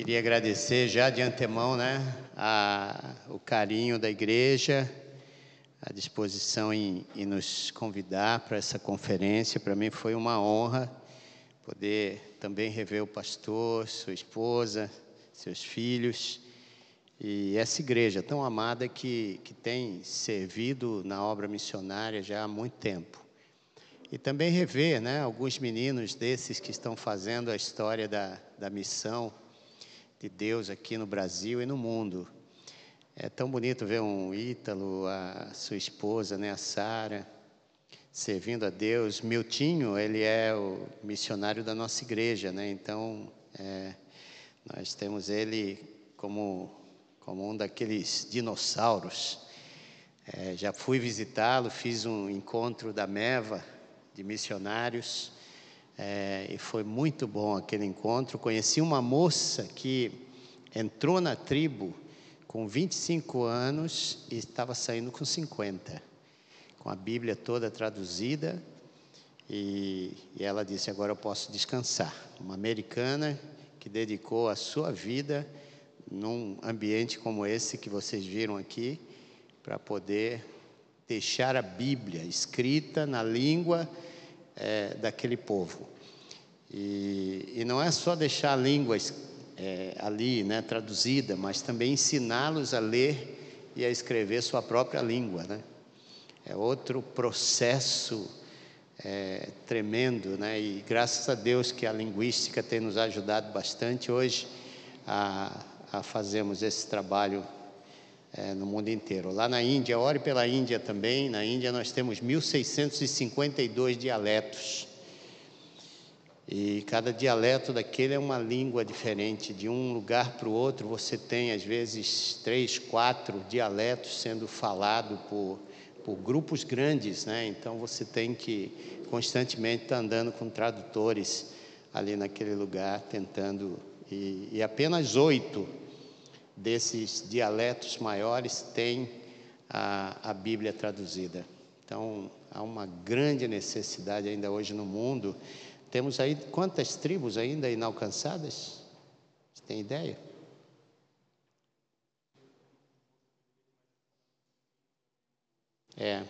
Queria agradecer já de antemão né, a, o carinho da igreja, a disposição em, em nos convidar para essa conferência. Para mim foi uma honra poder também rever o pastor, sua esposa, seus filhos e essa igreja tão amada que, que tem servido na obra missionária já há muito tempo. E também rever né, alguns meninos desses que estão fazendo a história da, da missão de Deus aqui no Brasil e no mundo. É tão bonito ver um Ítalo, a sua esposa, né, a Sara, servindo a Deus. Miltinho, ele é o missionário da nossa igreja, né? Então, é, nós temos ele como como um daqueles dinossauros. É, já fui visitá-lo, fiz um encontro da Meva de missionários. É, e foi muito bom aquele encontro. Conheci uma moça que entrou na tribo com 25 anos e estava saindo com 50, com a Bíblia toda traduzida. E, e ela disse: Agora eu posso descansar. Uma americana que dedicou a sua vida num ambiente como esse que vocês viram aqui, para poder deixar a Bíblia escrita na língua é, daquele povo. E, e, não é só deixar a língua é, ali, né, traduzida, mas também ensiná-los a ler e a escrever sua própria língua, né? É outro processo é, tremendo, né? E graças a Deus que a linguística tem nos ajudado bastante hoje a, a fazermos esse trabalho é, no mundo inteiro. Lá na Índia, ore pela Índia também. Na Índia nós temos 1.652 dialetos. E cada dialeto daquele é uma língua diferente. De um lugar para o outro, você tem às vezes três, quatro dialetos sendo falado por, por grupos grandes, né? Então você tem que constantemente estar andando com tradutores ali naquele lugar, tentando. E, e apenas oito desses dialetos maiores tem a, a Bíblia traduzida. Então, há uma grande necessidade ainda hoje no mundo. Temos aí quantas tribos ainda inalcançadas? Você tem ideia? É.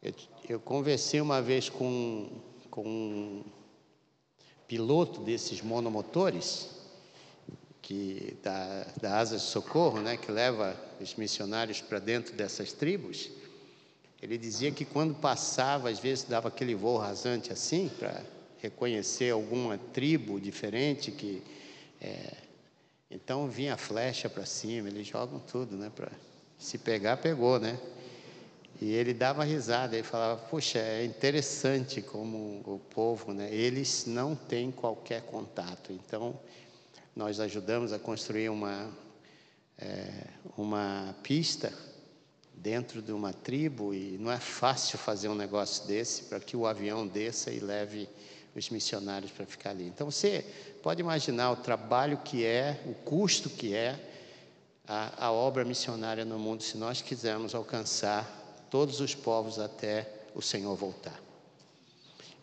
Eu, eu conversei uma vez com, com piloto desses monomotores, que da, da Asa de Socorro, né, que leva os missionários para dentro dessas tribos, ele dizia que quando passava, às vezes dava aquele voo rasante assim, para reconhecer alguma tribo diferente, que é, então vinha a flecha para cima, eles jogam tudo, né? Para se pegar, pegou, né? E ele dava risada, ele falava: Puxa, é interessante como o povo, né? Eles não têm qualquer contato. Então, nós ajudamos a construir uma, é, uma pista dentro de uma tribo e não é fácil fazer um negócio desse para que o avião desça e leve os missionários para ficar ali. Então, você pode imaginar o trabalho que é, o custo que é a, a obra missionária no mundo, se nós quisermos alcançar todos os povos até o Senhor voltar.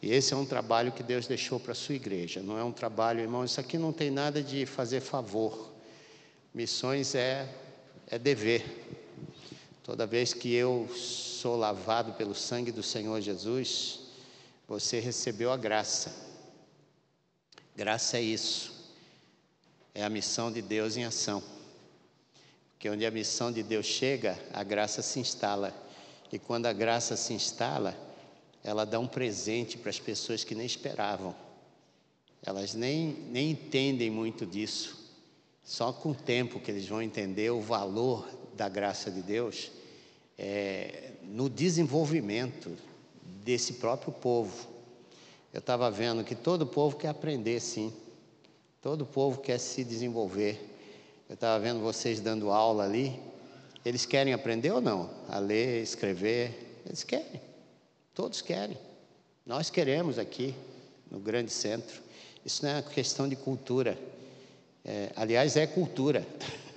E esse é um trabalho que Deus deixou para a sua igreja. Não é um trabalho, irmão, isso aqui não tem nada de fazer favor. Missões é, é dever. Toda vez que eu sou lavado pelo sangue do Senhor Jesus, você recebeu a graça. Graça é isso. É a missão de Deus em ação. Porque onde a missão de Deus chega, a graça se instala. E quando a graça se instala, ela dá um presente para as pessoas que nem esperavam. Elas nem, nem entendem muito disso. Só com o tempo que eles vão entender o valor da graça de Deus é, no desenvolvimento desse próprio povo. Eu estava vendo que todo povo quer aprender, sim. Todo povo quer se desenvolver. Eu estava vendo vocês dando aula ali. Eles querem aprender ou não? A ler, escrever? Eles querem. Todos querem. Nós queremos aqui, no grande centro. Isso não é uma questão de cultura. É, aliás, é cultura.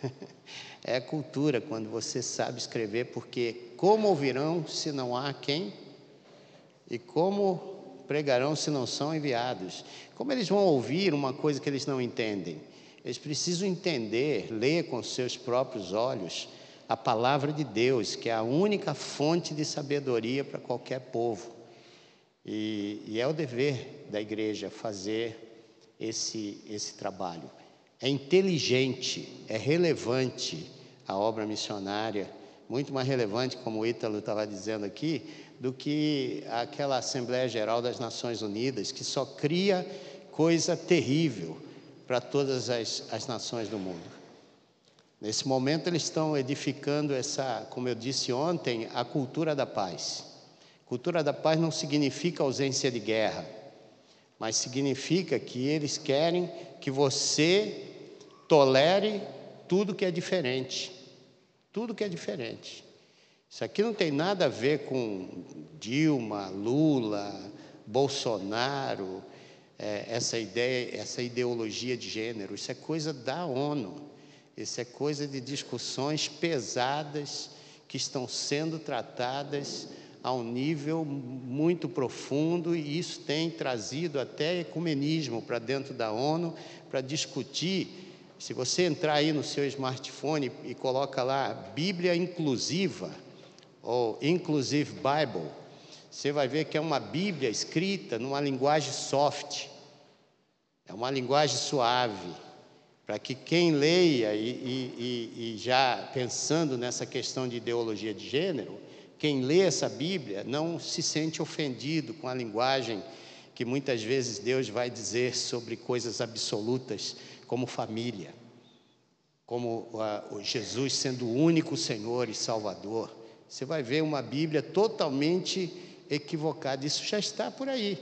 é cultura quando você sabe escrever, porque como ouvirão se não há quem? E como pregarão se não são enviados? Como eles vão ouvir uma coisa que eles não entendem? Eles precisam entender, ler com seus próprios olhos a palavra de Deus, que é a única fonte de sabedoria para qualquer povo. E, e, é o dever da igreja fazer esse, esse trabalho. É inteligente, é relevante a obra missionária, muito mais relevante, como o Ítalo estava dizendo aqui, do que aquela Assembleia Geral das Nações Unidas, que só cria coisa terrível para todas as, as nações do mundo. Nesse momento, eles estão edificando essa, como eu disse ontem, a cultura da paz. Cultura da paz não significa ausência de guerra, mas significa que eles querem que você tolere tudo que é diferente. Tudo que é diferente. Isso aqui não tem nada a ver com Dilma, Lula, Bolsonaro, é, essa ideia, essa ideologia de gênero. Isso é coisa da ONU. Isso é coisa de discussões pesadas que estão sendo tratadas a um nível muito profundo e isso tem trazido até ecumenismo para dentro da ONU para discutir. Se você entrar aí no seu smartphone e coloca lá Bíblia inclusiva, ou Inclusive Bible, você vai ver que é uma Bíblia escrita numa linguagem soft, é uma linguagem suave, para que quem leia e, e, e, já pensando nessa questão de ideologia de gênero, quem lê essa Bíblia não se sente ofendido com a linguagem que muitas vezes Deus vai dizer sobre coisas absolutas, como família, como uh, Jesus sendo o único Senhor e Salvador. Você vai ver uma Bíblia totalmente equivocada. Isso já está por aí.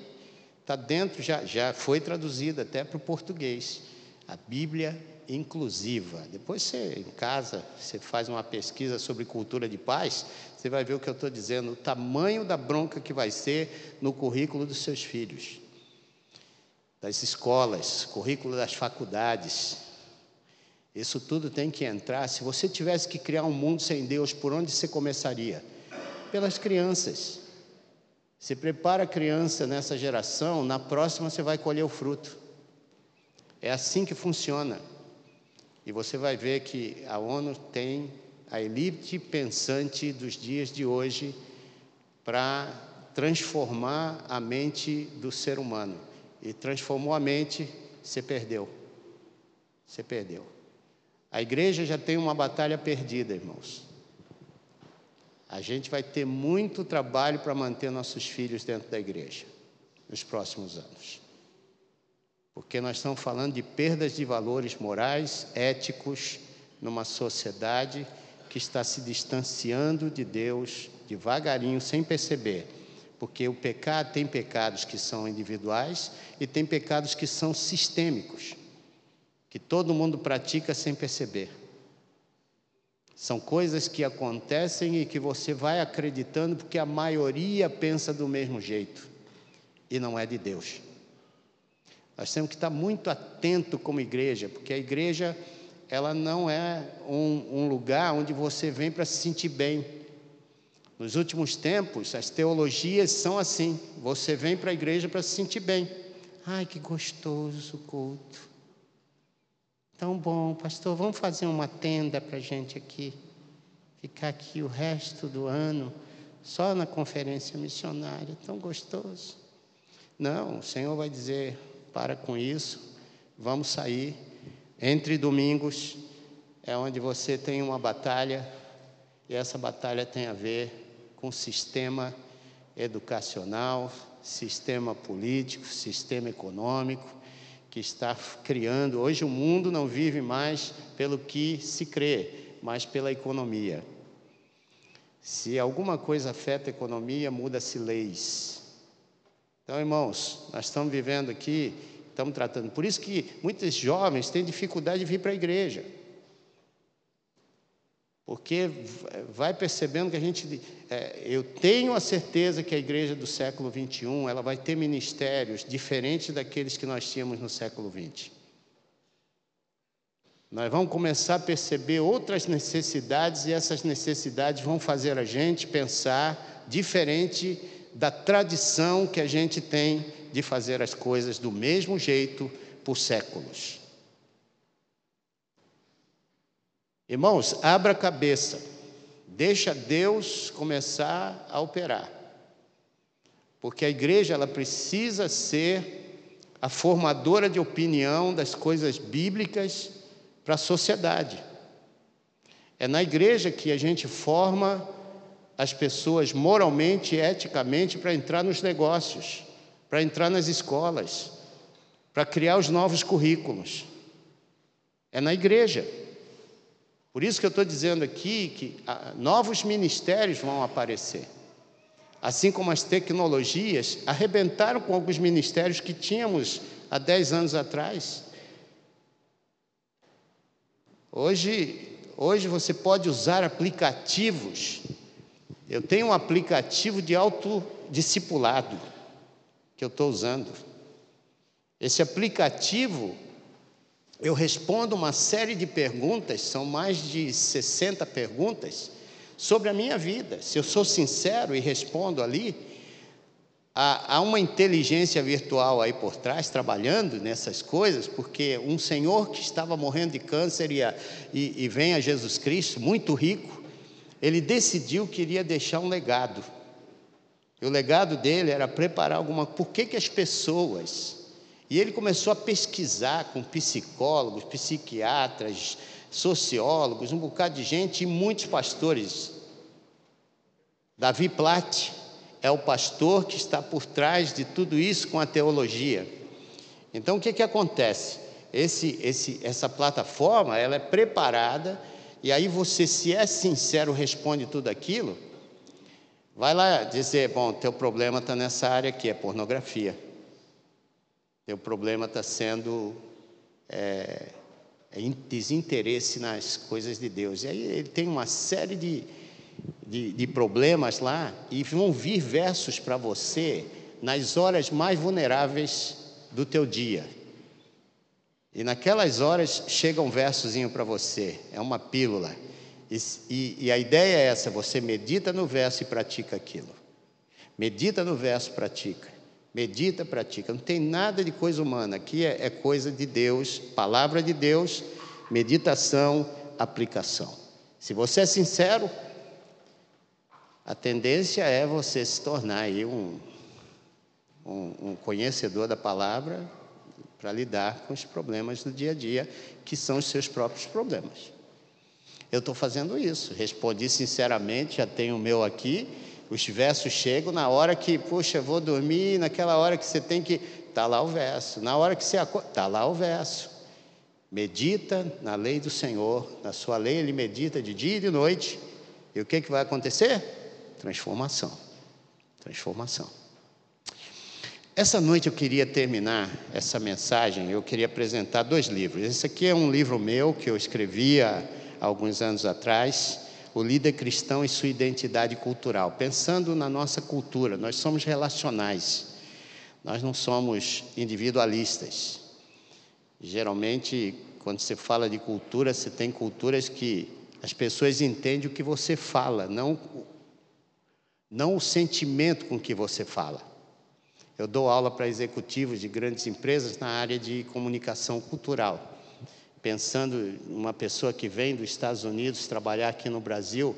Está dentro, já, já foi traduzida até para o português. A Bíblia inclusiva. Depois você, em casa, você faz uma pesquisa sobre cultura de paz, você vai ver o que eu estou dizendo, o tamanho da bronca que vai ser no currículo dos seus filhos, das escolas, currículo das faculdades. Isso tudo tem que entrar. Se você tivesse que criar um mundo sem Deus, por onde você começaria? Pelas crianças. Se prepara a criança nessa geração, na próxima você vai colher o fruto. É assim que funciona. E você vai ver que a ONU tem a elite pensante dos dias de hoje para transformar a mente do ser humano. E transformou a mente, você perdeu. Você perdeu. A igreja já tem uma batalha perdida, irmãos. A gente vai ter muito trabalho para manter nossos filhos dentro da igreja nos próximos anos. Porque nós estamos falando de perdas de valores morais, éticos, numa sociedade que está se distanciando de Deus devagarinho, sem perceber. Porque o pecado tem pecados que são individuais e tem pecados que são sistêmicos que todo mundo pratica sem perceber. São coisas que acontecem e que você vai acreditando porque a maioria pensa do mesmo jeito e não é de Deus. Nós temos que estar muito atento como igreja, porque a igreja ela não é um, um lugar onde você vem para se sentir bem. Nos últimos tempos, as teologias são assim: você vem para a igreja para se sentir bem. Ai, que gostoso o culto. Tão bom, pastor, vamos fazer uma tenda para a gente aqui. Ficar aqui o resto do ano só na conferência missionária, tão gostoso. Não, o Senhor vai dizer: para com isso, vamos sair. Entre domingos é onde você tem uma batalha, e essa batalha tem a ver com sistema educacional, sistema político, sistema econômico, que está criando. Hoje o mundo não vive mais pelo que se crê, mas pela economia. Se alguma coisa afeta a economia, muda-se leis. Então, irmãos, nós estamos vivendo aqui, estamos tratando. Por isso que muitos jovens têm dificuldade de vir para a igreja. Porque vai percebendo que a gente. É, eu tenho a certeza que a igreja do século XXI ela vai ter ministérios diferentes daqueles que nós tínhamos no século XX. Nós vamos começar a perceber outras necessidades e essas necessidades vão fazer a gente pensar diferente da tradição que a gente tem de fazer as coisas do mesmo jeito por séculos. Irmãos, abra a cabeça, deixa Deus começar a operar, porque a igreja ela precisa ser a formadora de opinião das coisas bíblicas para a sociedade. É na igreja que a gente forma as pessoas moralmente e eticamente para entrar nos negócios, para entrar nas escolas, para criar os novos currículos. É na igreja. Por isso que eu estou dizendo aqui que ah, novos ministérios vão aparecer. Assim como as tecnologias arrebentaram com alguns ministérios que tínhamos há 10 anos atrás. Hoje, hoje você pode usar aplicativos eu tenho um aplicativo de autodiscipulado que eu estou usando. Esse aplicativo, eu respondo uma série de perguntas, são mais de 60 perguntas, sobre a minha vida. Se eu sou sincero e respondo ali, há, uma inteligência virtual aí por trás, trabalhando nessas coisas, porque um senhor que estava morrendo de câncer e, e, e vem a Jesus Cristo, muito rico, ele decidiu que iria deixar um legado. E o legado dele era preparar alguma Por que, que as pessoas. E ele começou a pesquisar com psicólogos, psiquiatras, sociólogos, um bocado de gente e muitos pastores. Davi Platt é o pastor que está por trás de tudo isso com a teologia. Então o que, que acontece? Esse, esse, essa plataforma ela é preparada e aí você, se é sincero, responde tudo aquilo, vai lá dizer, bom, teu problema está nessa área aqui, é pornografia. Teu problema está sendo é, é desinteresse nas coisas de Deus. E aí ele tem uma série de, de, de problemas lá, e vão vir versos para você nas horas mais vulneráveis do teu dia. E naquelas horas chega um versozinho para você, é uma pílula. E, e, e, a ideia é essa: você medita no verso e pratica aquilo. Medita no verso, pratica. Medita, pratica. Não tem nada de coisa humana, aqui é, é coisa de Deus, palavra de Deus, meditação, aplicação. Se você é sincero, a tendência é você se tornar aí um, um, um conhecedor da palavra para lidar com os problemas do dia a dia, que são os seus próprios problemas. Eu estou fazendo isso, respondi sinceramente, já tenho o meu aqui, os versos chegam na hora que, puxa, vou dormir, naquela hora que você tem que. Está lá o verso. Na hora que você acorda, está lá o verso. Medita na lei do Senhor, na sua lei ele medita de dia e de noite. E o que, que vai acontecer? Transformação. Transformação. Essa noite eu queria terminar essa mensagem, eu queria apresentar dois livros. Esse aqui é um livro meu que eu escrevi há alguns anos atrás, O Líder Cristão e Sua Identidade Cultural. Pensando na nossa cultura, nós somos relacionais, nós não somos individualistas. Geralmente, quando você fala de cultura, você tem culturas que as pessoas entendem o que você fala, não, não o sentimento com que você fala. Eu dou aula para executivos de grandes empresas na área de comunicação cultural. Pensando uma pessoa que vem dos Estados Unidos trabalhar aqui no Brasil,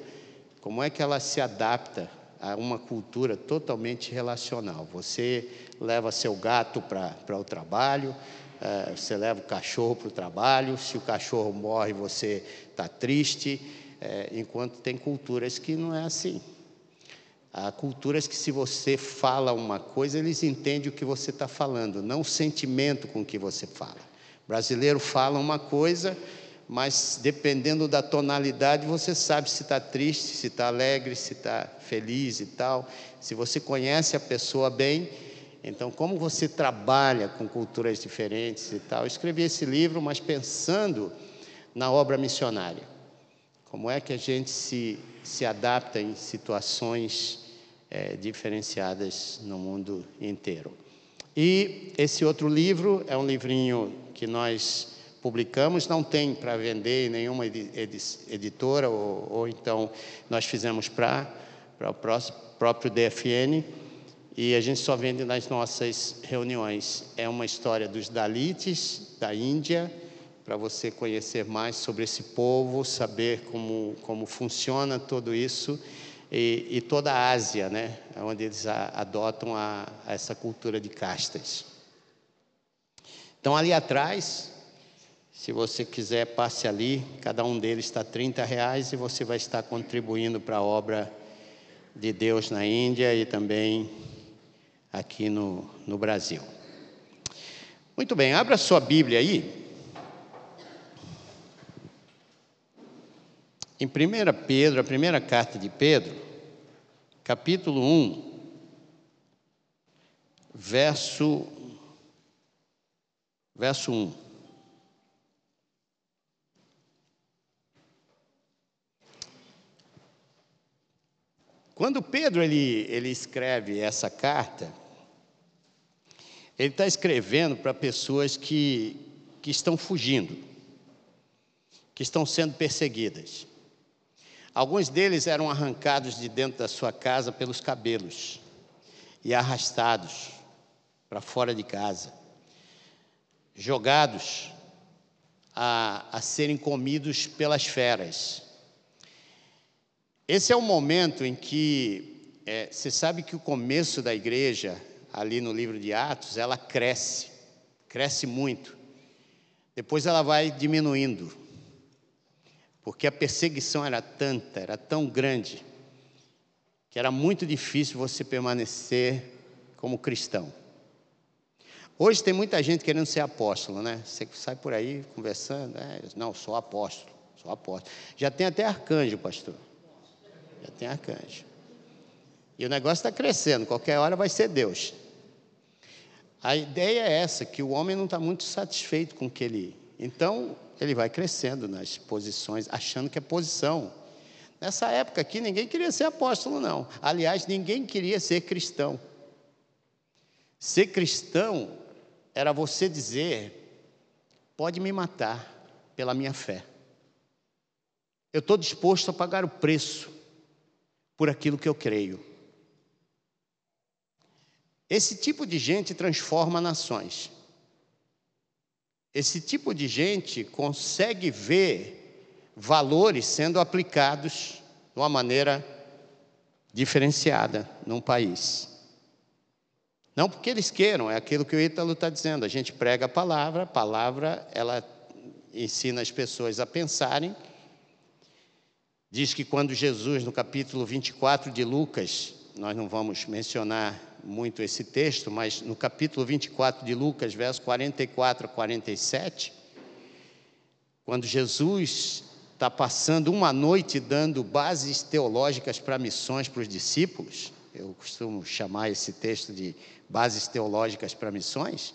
como é que ela se adapta a uma cultura totalmente relacional? Você leva seu gato para o trabalho, é, você leva o cachorro para o trabalho, se o cachorro morre, você está triste, é, enquanto tem culturas que não é assim. Há culturas que, se você fala uma coisa, eles entendem o que você está falando, não o sentimento com que você fala. O brasileiro fala uma coisa, mas dependendo da tonalidade, você sabe se está triste, se está alegre, se está feliz e tal. Se você conhece a pessoa bem, então, como você trabalha com culturas diferentes e tal? Eu escrevi esse livro, mas pensando na obra missionária. Como é que a gente se, se adapta em situações é, diferenciadas no mundo inteiro? E esse outro livro é um livrinho que nós publicamos, não tem para vender em nenhuma editora, ou, ou então nós fizemos para o próprio DFN, e a gente só vende nas nossas reuniões. É uma história dos Dalites da Índia, para você conhecer mais sobre esse povo, saber como, como funciona tudo isso, e, e toda a Ásia, né, onde eles a, adotam a, a essa cultura de castas. Então, ali atrás, se você quiser, passe ali, cada um deles está 30 reais e você vai estar contribuindo para a obra de Deus na Índia e também aqui no, no Brasil. Muito bem, abra sua Bíblia aí. Em 1 Pedro, a primeira carta de Pedro, capítulo 1, verso, verso 1. Quando Pedro ele, ele escreve essa carta, ele está escrevendo para pessoas que, que estão fugindo, que estão sendo perseguidas. Alguns deles eram arrancados de dentro da sua casa pelos cabelos e arrastados para fora de casa, jogados a, a serem comidos pelas feras. Esse é o momento em que é, você sabe que o começo da igreja, ali no livro de Atos, ela cresce, cresce muito. Depois ela vai diminuindo porque a perseguição era tanta, era tão grande, que era muito difícil você permanecer como cristão. Hoje tem muita gente querendo ser apóstolo, né? Você sai por aí conversando, é, não, sou apóstolo, sou apóstolo. Já tem até arcanjo, pastor. Já tem arcanjo. E o negócio está crescendo, qualquer hora vai ser Deus. A ideia é essa, que o homem não está muito satisfeito com o que ele. Então, ele vai crescendo nas posições, achando que é posição. Nessa época aqui, ninguém queria ser apóstolo, não. Aliás, ninguém queria ser cristão. Ser cristão era você dizer: pode me matar pela minha fé. Eu estou disposto a pagar o preço por aquilo que eu creio. Esse tipo de gente transforma nações. Esse tipo de gente consegue ver valores sendo aplicados de uma maneira diferenciada num país. Não porque eles queiram, é aquilo que o Ítalo está dizendo. A gente prega a palavra, a palavra ela ensina as pessoas a pensarem. Diz que quando Jesus, no capítulo 24 de Lucas, nós não vamos mencionar muito esse texto, mas no capítulo 24 de Lucas, verso 44 a 47, quando Jesus está passando uma noite dando bases teológicas para missões para os discípulos, eu costumo chamar esse texto de bases teológicas para missões.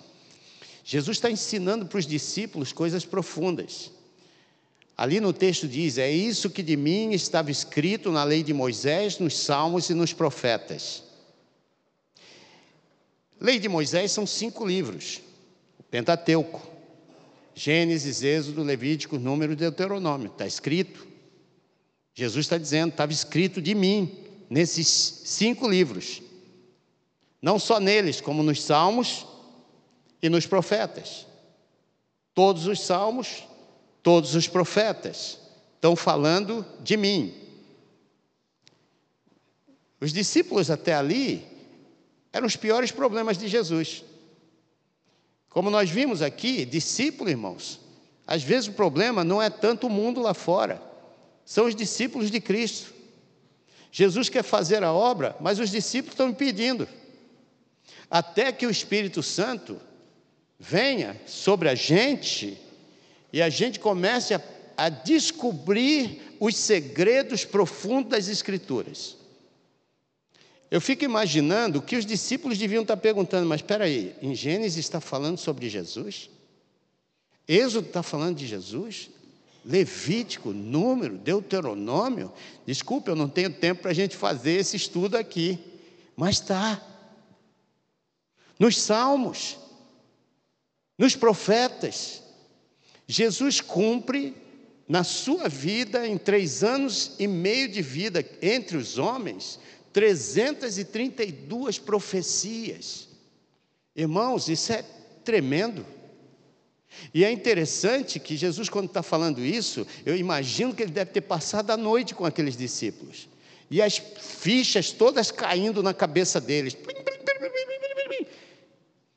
Jesus está ensinando para os discípulos coisas profundas. Ali no texto diz: É isso que de mim estava escrito na lei de Moisés, nos Salmos e nos profetas. Lei de Moisés são cinco livros: o Pentateuco, Gênesis, Êxodo, Levítico, Número e Deuteronômio. Está escrito. Jesus está dizendo: estava escrito de mim nesses cinco livros. Não só neles, como nos Salmos e nos profetas. Todos os Salmos, todos os profetas estão falando de mim. Os discípulos até ali eram os piores problemas de Jesus. Como nós vimos aqui, discípulo, irmãos, às vezes o problema não é tanto o mundo lá fora, são os discípulos de Cristo. Jesus quer fazer a obra, mas os discípulos estão impedindo. Até que o Espírito Santo venha sobre a gente e a gente comece a, a descobrir os segredos profundos das Escrituras. Eu fico imaginando que os discípulos deviam estar perguntando, mas espera aí, em Gênesis está falando sobre Jesus? Êxodo está falando de Jesus? Levítico, número, Deuteronômio? Desculpe, eu não tenho tempo para a gente fazer esse estudo aqui, mas está. Nos Salmos, nos profetas, Jesus cumpre na sua vida, em três anos e meio de vida entre os homens, 332 profecias. Irmãos, isso é tremendo. E é interessante que Jesus, quando está falando isso, eu imagino que ele deve ter passado a noite com aqueles discípulos. E as fichas todas caindo na cabeça deles.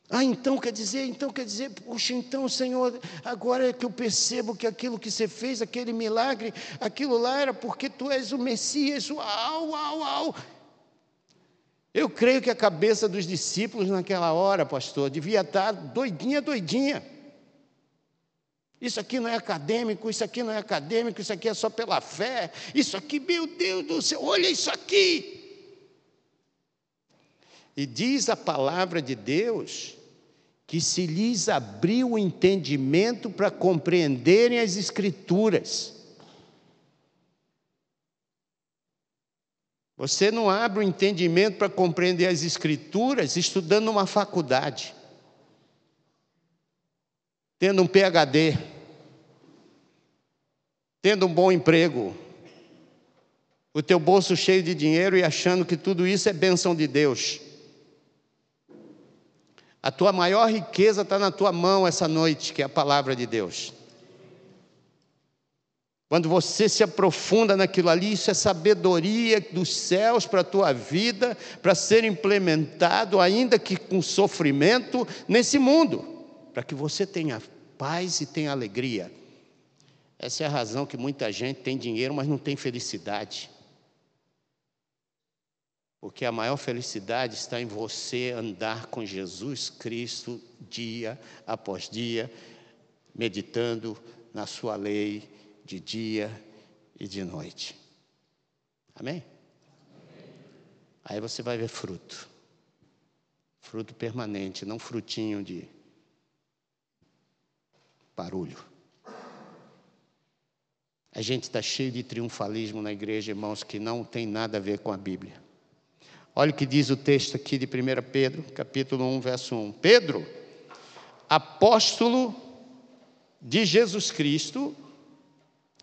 Ah, então quer dizer, então quer dizer, puxa, então, Senhor, agora é que eu percebo que aquilo que você fez, aquele milagre, aquilo lá era porque tu és o Messias, uau, uau, uau. Eu creio que a cabeça dos discípulos naquela hora, pastor, devia estar doidinha, doidinha. Isso aqui não é acadêmico, isso aqui não é acadêmico, isso aqui é só pela fé. Isso aqui, meu Deus do céu, olha isso aqui. E diz a palavra de Deus que se lhes abriu o entendimento para compreenderem as Escrituras. Você não abre o entendimento para compreender as Escrituras estudando numa faculdade, tendo um PhD, tendo um bom emprego, o teu bolso cheio de dinheiro e achando que tudo isso é bênção de Deus. A tua maior riqueza está na tua mão essa noite, que é a palavra de Deus. Quando você se aprofunda naquilo ali, isso é sabedoria dos céus para a tua vida, para ser implementado, ainda que com sofrimento, nesse mundo, para que você tenha paz e tenha alegria. Essa é a razão que muita gente tem dinheiro, mas não tem felicidade. Porque a maior felicidade está em você andar com Jesus Cristo dia após dia, meditando na Sua lei de dia e de noite. Amém? Aí você vai ver fruto. Fruto permanente, não frutinho de barulho. A gente está cheio de triunfalismo na igreja, irmãos, que não tem nada a ver com a Bíblia. Olha o que diz o texto aqui de 1 Pedro, capítulo 1, verso 1. Pedro, apóstolo de Jesus Cristo,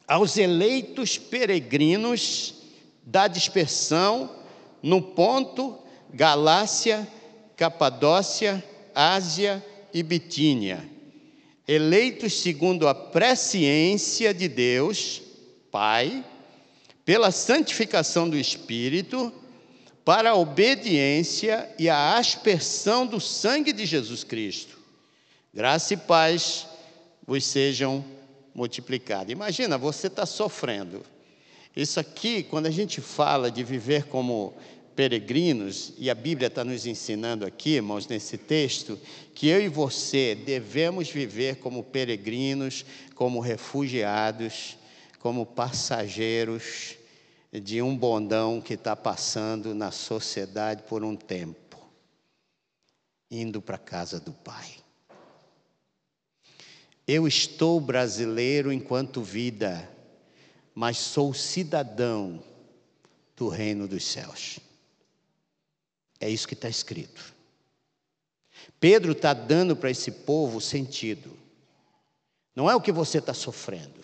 aos eleitos peregrinos da dispersão no ponto Galácia, Capadócia, Ásia e Bitínia, eleitos segundo a presciência de Deus, Pai, pela santificação do Espírito, para a obediência e a aspersão do sangue de Jesus Cristo. Graça e paz vos sejam multiplicadas. Imagina, você está sofrendo. Isso aqui, quando a gente fala de viver como peregrinos, e a Bíblia está nos ensinando aqui, irmãos, nesse texto, que eu e você devemos viver como peregrinos, como refugiados, como passageiros de um bondão que está passando na sociedade por um tempo, indo para a casa do Pai. Eu estou brasileiro enquanto vida, mas sou cidadão do reino dos céus. É isso que está escrito. Pedro está dando para esse povo sentido. Não é o que você está sofrendo.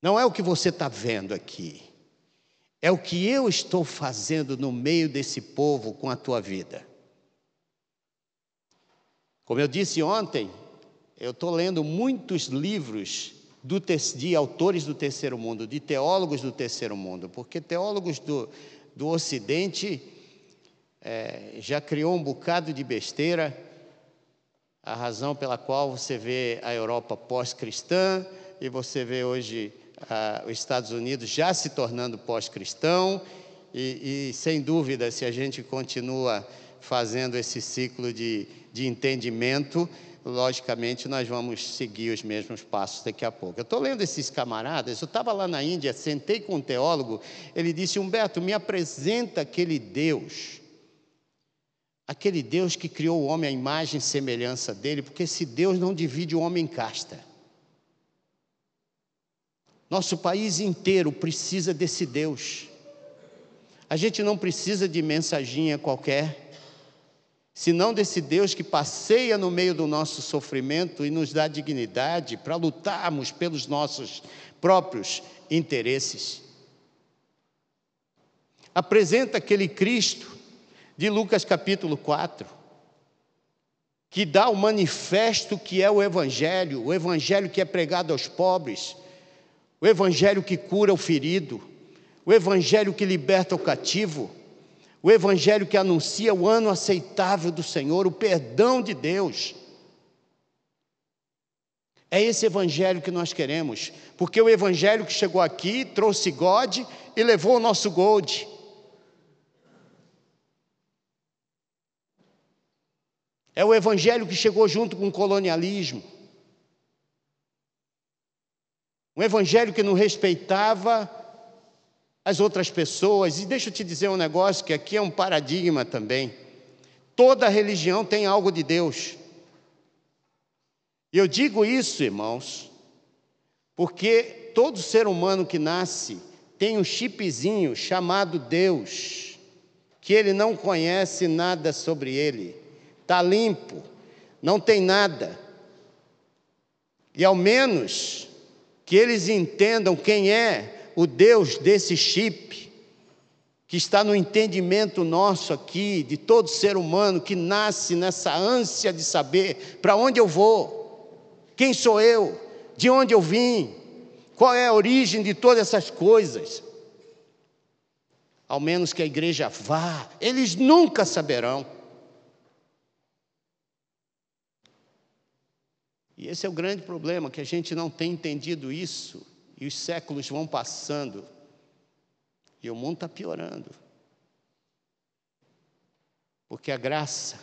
Não é o que você está vendo aqui. É o que eu estou fazendo no meio desse povo com a tua vida. Como eu disse ontem, eu estou lendo muitos livros do, de autores do terceiro mundo, de teólogos do terceiro mundo, porque teólogos do, do Ocidente é, já criou um bocado de besteira, a razão pela qual você vê a Europa pós-cristã e você vê hoje ah, os Estados Unidos já se tornando pós-cristão, e, e, sem dúvida, se a gente continua fazendo esse ciclo de, de entendimento, logicamente nós vamos seguir os mesmos passos daqui a pouco. Eu estou lendo esses camaradas, eu estava lá na Índia, sentei com um teólogo, ele disse: Humberto, me apresenta aquele Deus, aquele Deus que criou o homem à imagem e semelhança dele, porque esse Deus não divide o homem em casta. Nosso país inteiro precisa desse Deus. A gente não precisa de mensaginha qualquer, senão desse Deus que passeia no meio do nosso sofrimento e nos dá dignidade para lutarmos pelos nossos próprios interesses. apresenta aquele Cristo de Lucas capítulo 4, que dá o manifesto que é o Evangelho, o Evangelho que é pregado aos pobres, o Evangelho que cura o ferido, o Evangelho que liberta o cativo, o Evangelho que anuncia o ano aceitável do Senhor, o perdão de Deus. É esse Evangelho que nós queremos, porque o Evangelho que chegou aqui trouxe God e levou o nosso gold. É o Evangelho que chegou junto com o colonialismo. Um Evangelho que não respeitava as outras pessoas. E deixa eu te dizer um negócio que aqui é um paradigma também. Toda religião tem algo de Deus. E eu digo isso, irmãos, porque todo ser humano que nasce tem um chipzinho chamado Deus, que ele não conhece nada sobre ele, está limpo, não tem nada. E ao menos que eles entendam quem é o Deus desse chip, que está no entendimento nosso aqui, de todo ser humano que nasce nessa ânsia de saber para onde eu vou, quem sou eu, de onde eu vim, qual é a origem de todas essas coisas. Ao menos que a igreja vá, eles nunca saberão. E esse é o grande problema, que a gente não tem entendido isso. E os séculos vão passando e o mundo está piorando. Porque a graça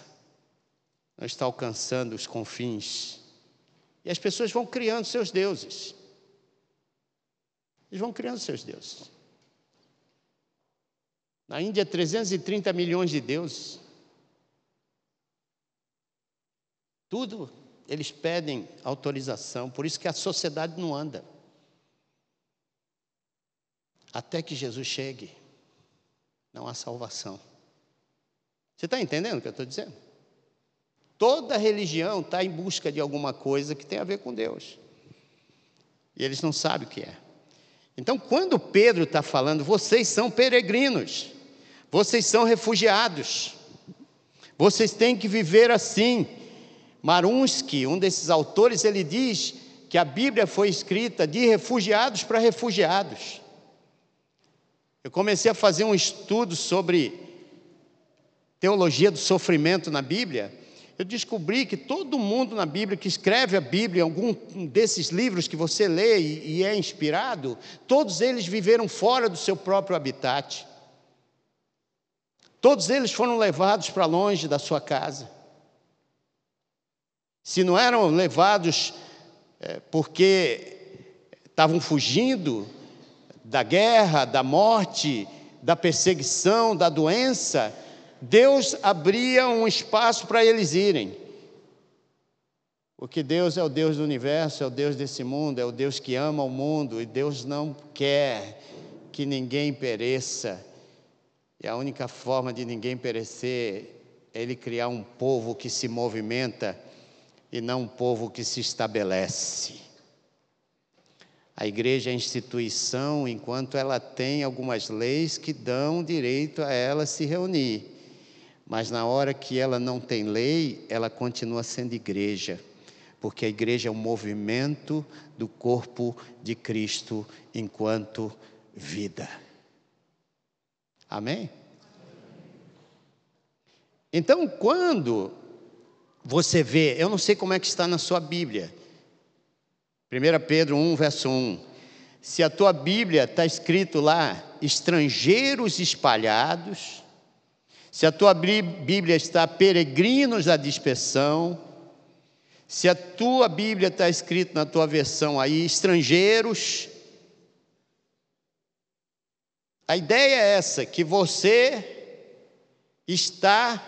não está alcançando os confins. E as pessoas vão criando seus deuses. Eles vão criando seus deuses. Na Índia, 330 milhões de deuses. Tudo eles pedem autorização, por isso que a sociedade não anda até que Jesus chegue, não há salvação. Você está entendendo o que eu estou dizendo? Toda religião está em busca de alguma coisa que tem a ver com Deus. E eles não sabem o que é. Então, quando Pedro está falando, vocês são peregrinos, vocês são refugiados, vocês têm que viver assim. Marunsky, um desses autores, ele diz que a Bíblia foi escrita de refugiados para refugiados. Eu comecei a fazer um estudo sobre teologia do sofrimento na Bíblia. Eu descobri que todo mundo na Bíblia que escreve a Bíblia, algum desses livros que você lê e, e é inspirado, todos eles viveram fora do seu próprio habitat. Todos eles foram levados para longe da sua casa. Se não eram levados é, porque estavam fugindo, da guerra, da morte, da perseguição, da doença, Deus abria um espaço para eles irem. Porque Deus é o Deus do universo, é o Deus desse mundo, é o Deus que ama o mundo, e Deus não quer que ninguém pereça. E a única forma de ninguém perecer é Ele criar um povo que se movimenta e não um povo que se estabelece. A igreja é instituição enquanto ela tem algumas leis que dão direito a ela se reunir. Mas na hora que ela não tem lei, ela continua sendo igreja, porque a igreja é um movimento do corpo de Cristo enquanto vida. Amém? Então, quando você vê, eu não sei como é que está na sua Bíblia, 1 Pedro 1, verso 1. Se a tua Bíblia está escrito lá, estrangeiros espalhados, se a tua Bíblia está peregrinos da dispersão, se a tua Bíblia está escrito na tua versão aí, estrangeiros, a ideia é essa, que você está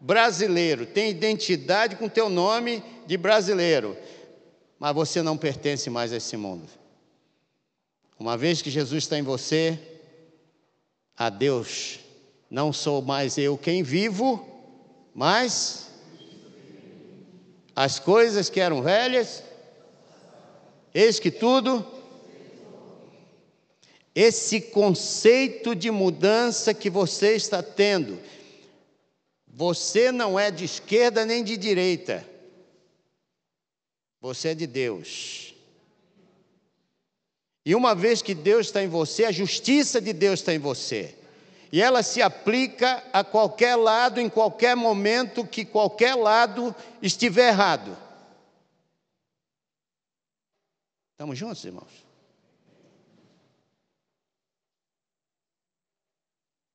brasileiro, tem identidade com teu nome de brasileiro mas você não pertence mais a esse mundo. Uma vez que Jesus está em você, a Deus, não sou mais eu quem vivo, mas as coisas que eram velhas, eis que tudo. esse conceito de mudança que você está tendo. Você não é de esquerda nem de direita. Você é de Deus. E uma vez que Deus está em você, a justiça de Deus está em você. E ela se aplica a qualquer lado, em qualquer momento que qualquer lado estiver errado. Estamos juntos, irmãos?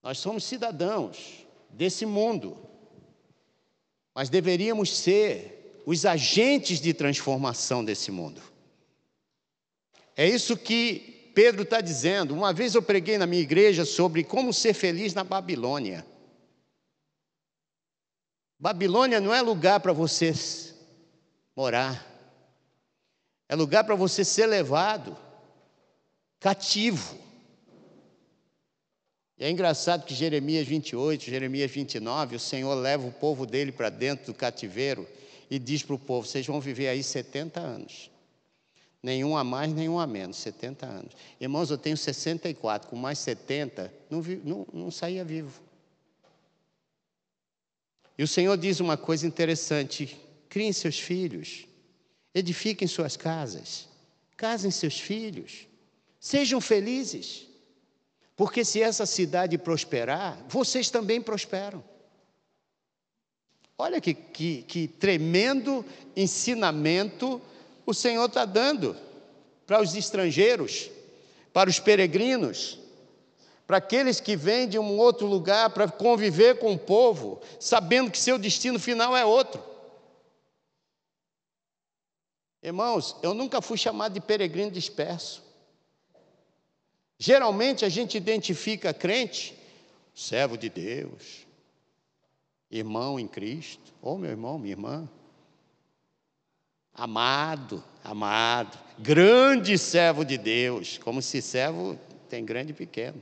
Nós somos cidadãos desse mundo, mas deveríamos ser os agentes de transformação desse mundo. É isso que Pedro está dizendo. Uma vez eu preguei na minha igreja sobre como ser feliz na Babilônia. Babilônia não é lugar para você morar, é lugar para você ser levado cativo. E é engraçado que Jeremias 28, Jeremias 29, o Senhor leva o povo dele para dentro do cativeiro e diz para o povo: vocês vão viver aí 70 anos. Nenhum a mais, nenhum a menos, 70 anos. Irmãos, eu tenho 64, com mais 70, não, vi, não, não saía vivo. E o Senhor diz uma coisa interessante: criem seus filhos. Edifiquem suas casas, casem seus filhos, sejam felizes, porque se essa cidade prosperar, vocês também prosperam. Olha que, que, que tremendo ensinamento o Senhor está dando para os estrangeiros, para os peregrinos, para aqueles que vêm de um outro lugar para conviver com o povo, sabendo que seu destino final é outro. Irmãos, eu nunca fui chamado de peregrino disperso. Geralmente a gente identifica crente, servo de Deus, irmão em Cristo, ou meu irmão, minha irmã, amado, amado, grande servo de Deus, como se servo tem grande e pequeno.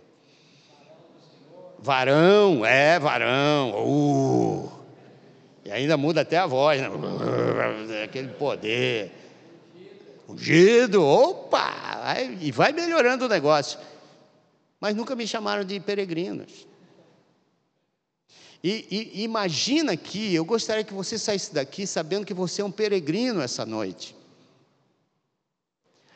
Varão, é varão, uh, e ainda muda até a voz, né? aquele poder ungido, opa, e vai melhorando o negócio. Mas nunca me chamaram de peregrinos. E, e imagina que eu gostaria que você saísse daqui sabendo que você é um peregrino essa noite.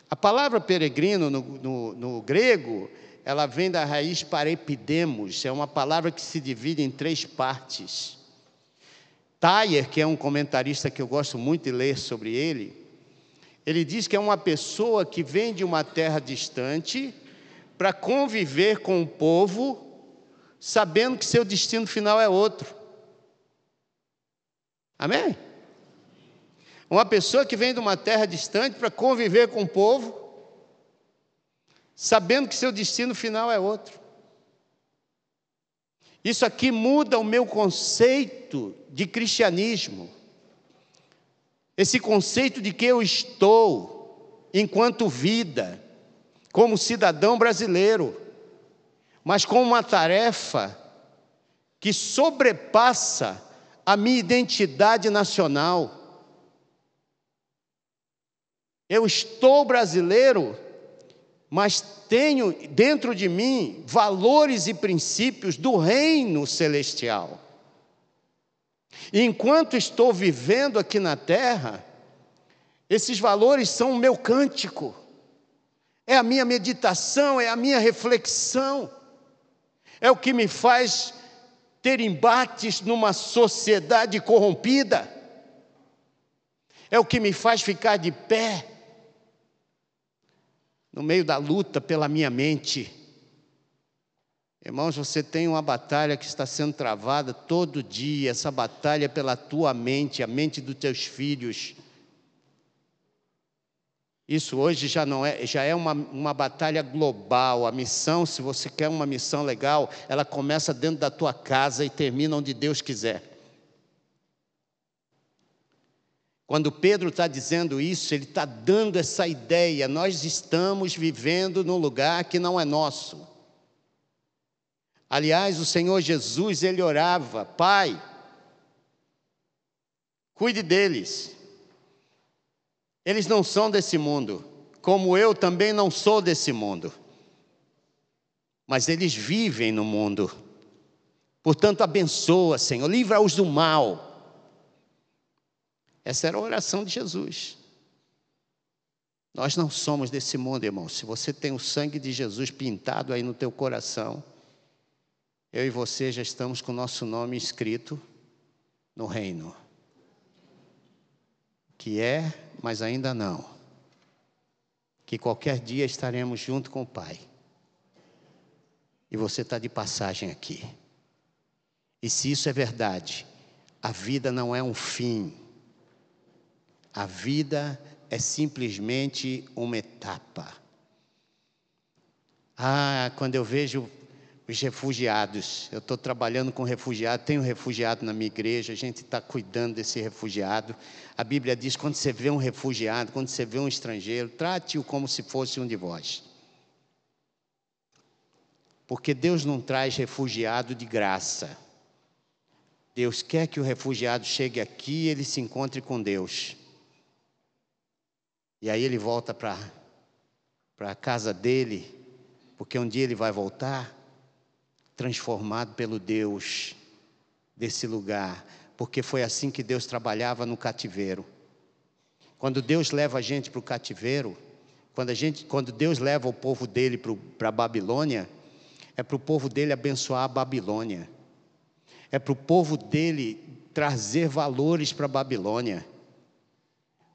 A palavra peregrino no, no, no grego, ela vem da raiz parepidemos, é uma palavra que se divide em três partes. Thayer, que é um comentarista que eu gosto muito de ler sobre ele, ele diz que é uma pessoa que vem de uma terra distante para conviver com o povo, sabendo que seu destino final é outro. Amém? Uma pessoa que vem de uma terra distante para conviver com o povo, sabendo que seu destino final é outro. Isso aqui muda o meu conceito de cristianismo. Esse conceito de que eu estou enquanto vida, como cidadão brasileiro, mas com uma tarefa que sobrepassa a minha identidade nacional. Eu estou brasileiro, mas tenho dentro de mim valores e princípios do reino celestial. E enquanto estou vivendo aqui na terra, esses valores são o meu cântico, é a minha meditação, é a minha reflexão, é o que me faz ter embates numa sociedade corrompida, é o que me faz ficar de pé no meio da luta pela minha mente Irmãos, você tem uma batalha que está sendo travada todo dia, essa batalha é pela tua mente, a mente dos teus filhos. Isso hoje já não é, já é uma, uma batalha global. A missão, se você quer uma missão legal, ela começa dentro da tua casa e termina onde Deus quiser. Quando Pedro está dizendo isso, ele está dando essa ideia: nós estamos vivendo num lugar que não é nosso. Aliás, o Senhor Jesus, ele orava: Pai, cuide deles. Eles não são desse mundo, como eu também não sou desse mundo. mas eles vivem no mundo. Portanto, abençoa, Senhor, livra-os do mal. Essa era a oração de Jesus. Nós não somos desse mundo, irmão. Se você tem o sangue de Jesus pintado aí no teu coração, eu e você já estamos com o nosso nome escrito no reino. Que é, mas ainda não. Que qualquer dia estaremos junto com o Pai. E você está de passagem aqui. E se isso é verdade, a vida não é um fim. A vida é simplesmente uma etapa. Ah, quando eu vejo os refugiados, eu estou trabalhando com refugiados, tenho um refugiado na minha igreja, a gente está cuidando desse refugiado. A Bíblia diz: quando você vê um refugiado, quando você vê um estrangeiro, trate-o como se fosse um de vós. Porque Deus não traz refugiado de graça. Deus quer que o refugiado chegue aqui e ele se encontre com Deus. E aí ele volta para a casa dele, porque um dia ele vai voltar transformado pelo Deus desse lugar, porque foi assim que Deus trabalhava no cativeiro. Quando Deus leva a gente para o cativeiro, quando, a gente, quando Deus leva o povo dele para a Babilônia, é para o povo dele abençoar a Babilônia é para o povo dele trazer valores para a Babilônia.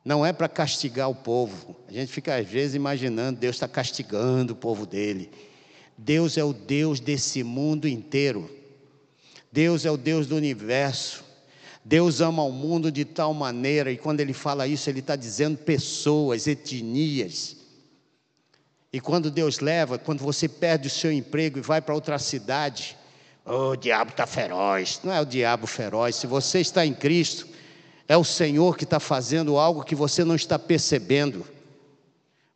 Não é para castigar o povo. A gente fica às vezes imaginando Deus está castigando o povo dele. Deus é o Deus desse mundo inteiro. Deus é o Deus do universo. Deus ama o mundo de tal maneira, e quando ele fala isso, ele está dizendo pessoas, etnias. E quando Deus leva, quando você perde o seu emprego e vai para outra cidade, Oh, o diabo está feroz. Não é o diabo feroz. Se você está em Cristo, é o Senhor que está fazendo algo que você não está percebendo.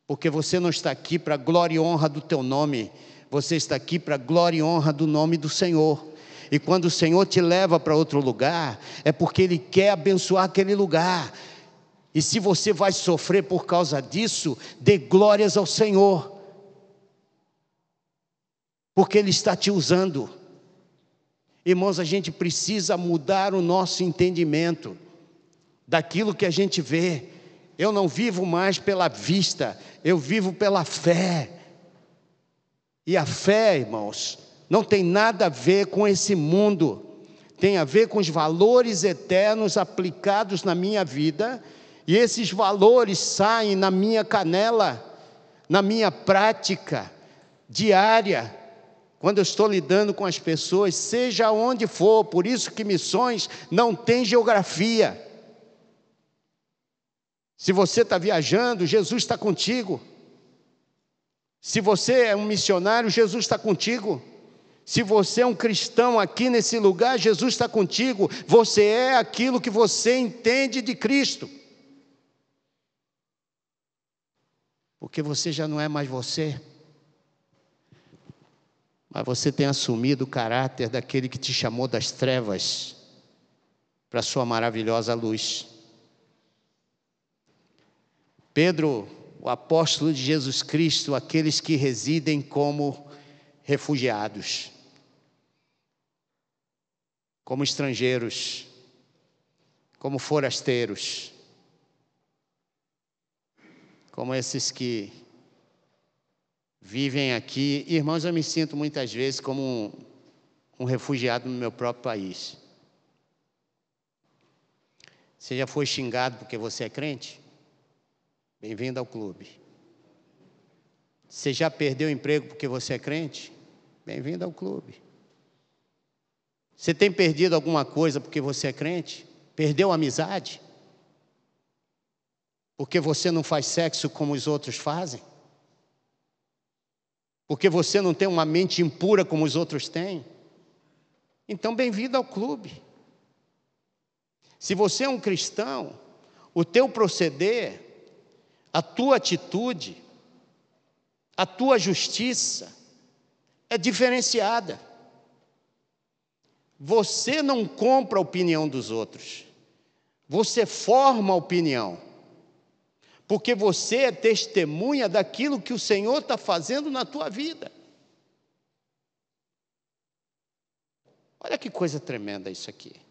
Porque você não está aqui para glória e honra do teu nome. Você está aqui para glória e honra do nome do Senhor. E quando o Senhor te leva para outro lugar, é porque Ele quer abençoar aquele lugar. E se você vai sofrer por causa disso, dê glórias ao Senhor. Porque Ele está te usando. Irmãos, a gente precisa mudar o nosso entendimento daquilo que a gente vê. Eu não vivo mais pela vista, eu vivo pela fé. E a fé, irmãos, não tem nada a ver com esse mundo, tem a ver com os valores eternos aplicados na minha vida, e esses valores saem na minha canela, na minha prática diária quando eu estou lidando com as pessoas, seja onde for, por isso que missões não tem geografia. Se você está viajando, Jesus está contigo. Se você é um missionário, Jesus está contigo. Se você é um cristão aqui nesse lugar, Jesus está contigo. Você é aquilo que você entende de Cristo. Porque você já não é mais você mas você tem assumido o caráter daquele que te chamou das trevas para a sua maravilhosa luz. Pedro, o apóstolo de Jesus Cristo, aqueles que residem como refugiados, como estrangeiros, como forasteiros, como esses que vivem aqui. Irmãos, eu me sinto muitas vezes como um, um refugiado no meu próprio país. Você já foi xingado porque você é crente? Bem-vindo ao clube. Você já perdeu o emprego porque você é crente? Bem-vindo ao clube. Você tem perdido alguma coisa porque você é crente? Perdeu a amizade? Porque você não faz sexo como os outros fazem? porque você não tem uma mente impura como os outros têm. Então, bem-vindo ao clube. Se você é um cristão, o teu proceder, a tua atitude, a tua justiça é diferenciada. Você não compra a opinião dos outros, você forma a opinião, porque você é testemunha daquilo que o Senhor está fazendo na tua vida. Olha que coisa tremenda isso aqui.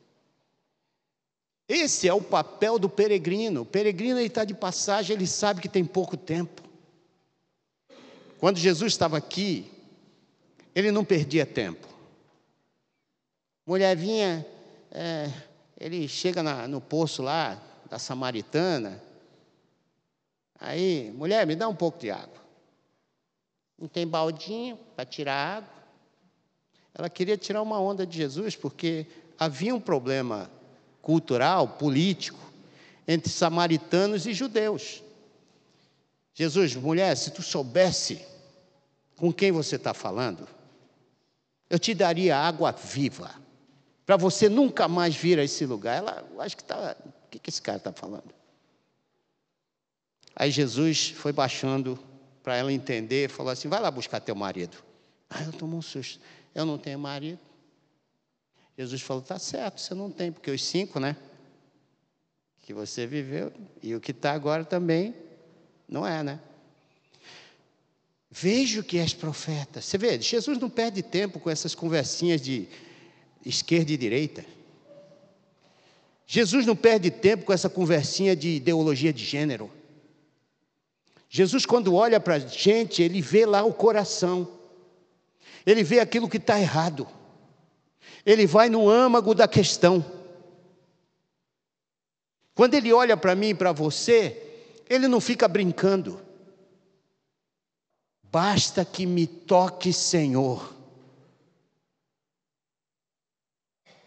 Esse é o papel do peregrino. O peregrino está de passagem, ele sabe que tem pouco tempo. Quando Jesus estava aqui, ele não perdia tempo. Mulher vinha, é, ele chega na, no poço lá da Samaritana. Aí, mulher, me dá um pouco de água. Não tem baldinho para tirar água. Ela queria tirar uma onda de Jesus, porque havia um problema cultural, político, entre samaritanos e judeus. Jesus, mulher, se tu soubesse com quem você está falando, eu te daria água viva, para você nunca mais vir a esse lugar. Ela, acho que está. O que, que esse cara está falando? Aí Jesus foi baixando para ela entender, falou assim: vai lá buscar teu marido. Aí eu tomou um susto. Eu não tenho marido. Jesus falou: está certo, você não tem, porque os cinco, né? Que você viveu, e o que está agora também, não é, né? Vejo que és profeta. Você vê, Jesus não perde tempo com essas conversinhas de esquerda e direita. Jesus não perde tempo com essa conversinha de ideologia de gênero. Jesus, quando olha para a gente, ele vê lá o coração, ele vê aquilo que está errado. Ele vai no âmago da questão. Quando ele olha para mim e para você, ele não fica brincando. Basta que me toque, Senhor,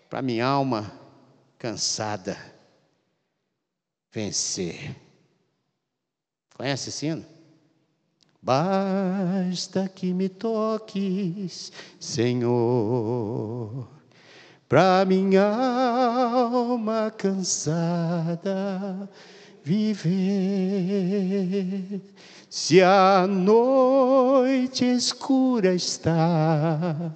para minha alma cansada vencer. Conhece esse? Basta que me toques, Senhor, para minha alma cansada viver. Se a noite escura está,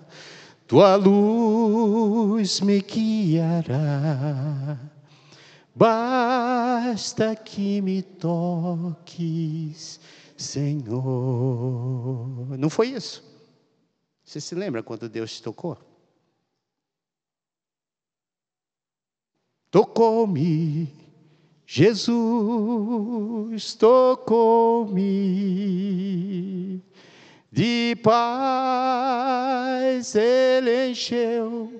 tua luz me guiará. Basta que me toques, Senhor. Não foi isso? Você se lembra quando Deus te tocou? Tocou-me, Jesus tocou-me, de paz ele encheu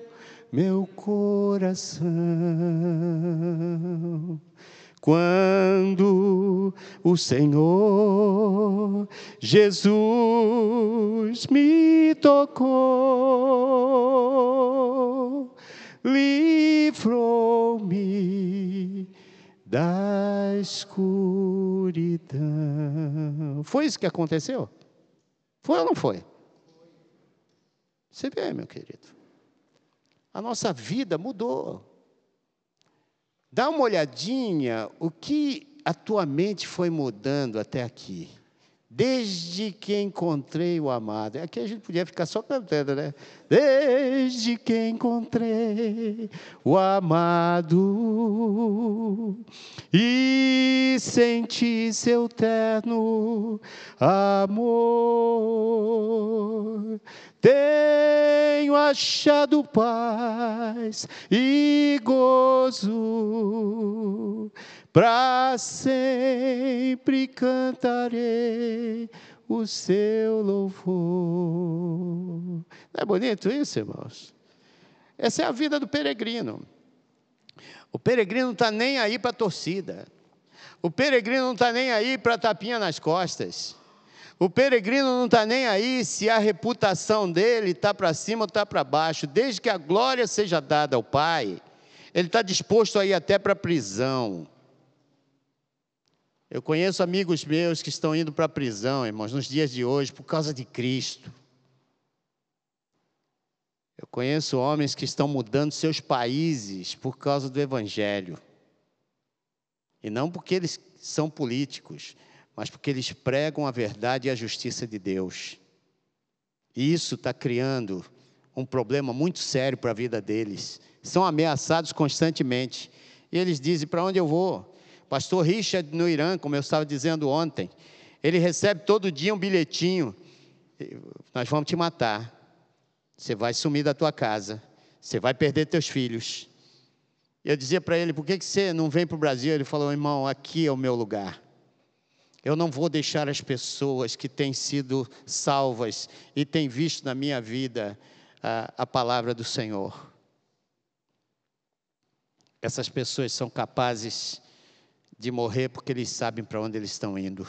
meu coração. Quando o Senhor Jesus me tocou, livrou-me da escuridão. Foi isso que aconteceu? Foi ou não foi? Você vê, meu querido. A nossa vida mudou. Dá uma olhadinha o que a tua mente foi mudando até aqui. Desde que encontrei o amado. Aqui a gente podia ficar só cantando, né? Desde que encontrei o amado e senti seu terno amor. Tenho achado paz e gozo para sempre cantarei o seu louvor. Não é bonito isso, irmãos? Essa é a vida do peregrino. O peregrino não está nem aí para a torcida. O peregrino não está nem aí para tapinha nas costas. O peregrino não está nem aí se a reputação dele está para cima ou está para baixo. Desde que a glória seja dada ao Pai, ele está disposto a ir até para a prisão. Eu conheço amigos meus que estão indo para a prisão, irmãos, nos dias de hoje, por causa de Cristo. Eu conheço homens que estão mudando seus países por causa do Evangelho. E não porque eles são políticos, mas porque eles pregam a verdade e a justiça de Deus. E isso está criando um problema muito sério para a vida deles. São ameaçados constantemente. E eles dizem: para onde eu vou? Pastor Richard no Irã, como eu estava dizendo ontem, ele recebe todo dia um bilhetinho. Nós vamos te matar. Você vai sumir da tua casa. você vai perder teus filhos. Eu dizia para ele: por que, que você não vem para o Brasil? Ele falou: irmão, aqui é o meu lugar. Eu não vou deixar as pessoas que têm sido salvas e têm visto na minha vida a, a palavra do Senhor. Essas pessoas são capazes de morrer porque eles sabem para onde eles estão indo.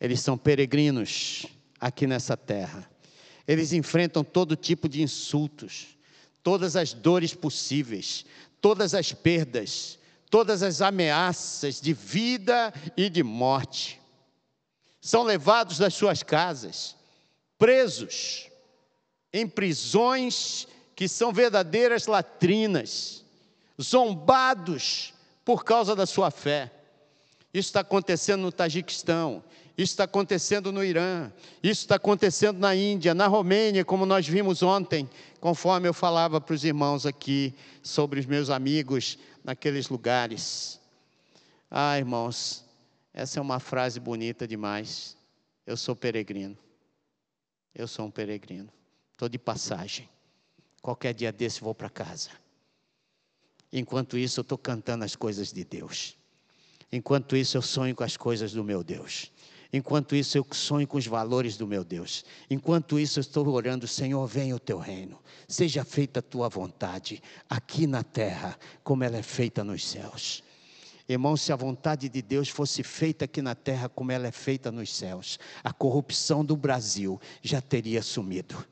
Eles são peregrinos aqui nessa terra. Eles enfrentam todo tipo de insultos, todas as dores possíveis, todas as perdas, todas as ameaças de vida e de morte. São levados das suas casas, presos, em prisões que são verdadeiras latrinas, zombados por causa da sua fé. Isso está acontecendo no Tajiquistão, isso está acontecendo no Irã, isso está acontecendo na Índia, na Romênia, como nós vimos ontem, conforme eu falava para os irmãos aqui sobre os meus amigos naqueles lugares. Ah, irmãos, essa é uma frase bonita demais. Eu sou peregrino. Eu sou um peregrino. Estou de passagem. Qualquer dia desse vou para casa. Enquanto isso, eu estou cantando as coisas de Deus. Enquanto isso, eu sonho com as coisas do meu Deus. Enquanto isso, eu sonho com os valores do meu Deus. Enquanto isso, eu estou orando, Senhor, venha o teu reino. Seja feita a tua vontade, aqui na terra, como ela é feita nos céus. Irmão, se a vontade de Deus fosse feita aqui na terra como ela é feita nos céus, a corrupção do Brasil já teria sumido.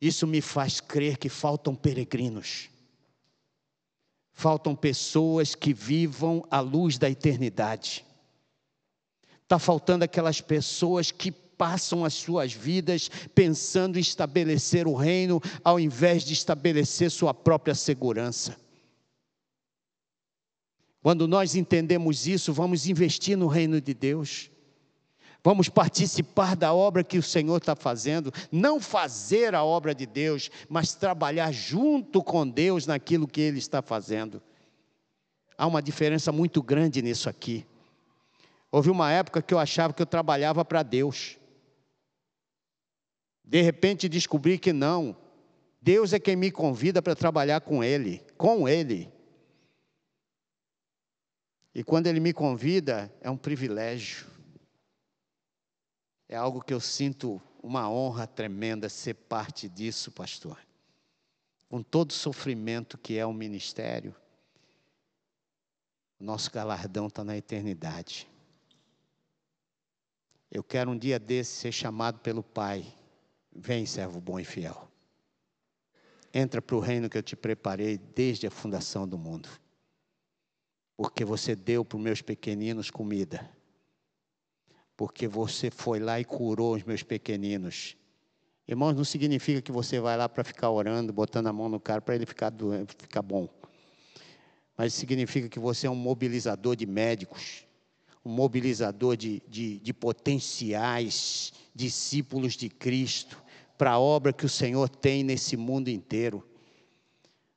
Isso me faz crer que faltam peregrinos, faltam pessoas que vivam à luz da eternidade Está faltando aquelas pessoas que passam as suas vidas pensando em estabelecer o reino, ao invés de estabelecer sua própria segurança. Quando nós entendemos isso, vamos investir no reino de Deus. Vamos participar da obra que o Senhor está fazendo, não fazer a obra de Deus, mas trabalhar junto com Deus naquilo que Ele está fazendo. Há uma diferença muito grande nisso aqui. Houve uma época que eu achava que eu trabalhava para Deus. De repente descobri que não. Deus é quem me convida para trabalhar com Ele, com Ele. E quando Ele me convida, é um privilégio. É algo que eu sinto uma honra tremenda ser parte disso, pastor. Com todo o sofrimento que é o ministério, o nosso galardão está na eternidade. Eu quero um dia desse ser chamado pelo Pai. Vem, servo bom e fiel. Entra para o reino que eu te preparei desde a fundação do mundo. Porque você deu para os meus pequeninos comida. Porque você foi lá e curou os meus pequeninos. Irmãos, não significa que você vai lá para ficar orando, botando a mão no cara para ele ficar, ficar bom. Mas significa que você é um mobilizador de médicos um mobilizador de, de, de potenciais discípulos de Cristo para a obra que o Senhor tem nesse mundo inteiro.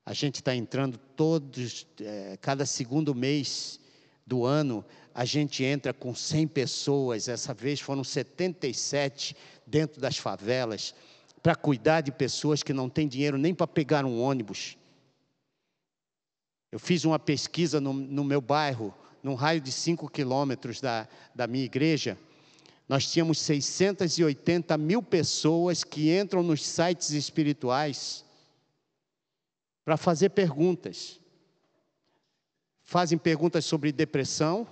A gente está entrando todos, é, cada segundo mês do ano, a gente entra com 100 pessoas, essa vez foram 77 dentro das favelas, para cuidar de pessoas que não têm dinheiro nem para pegar um ônibus. Eu fiz uma pesquisa no, no meu bairro, num raio de 5 quilômetros da, da minha igreja, nós tínhamos 680 mil pessoas que entram nos sites espirituais para fazer perguntas. Fazem perguntas sobre depressão,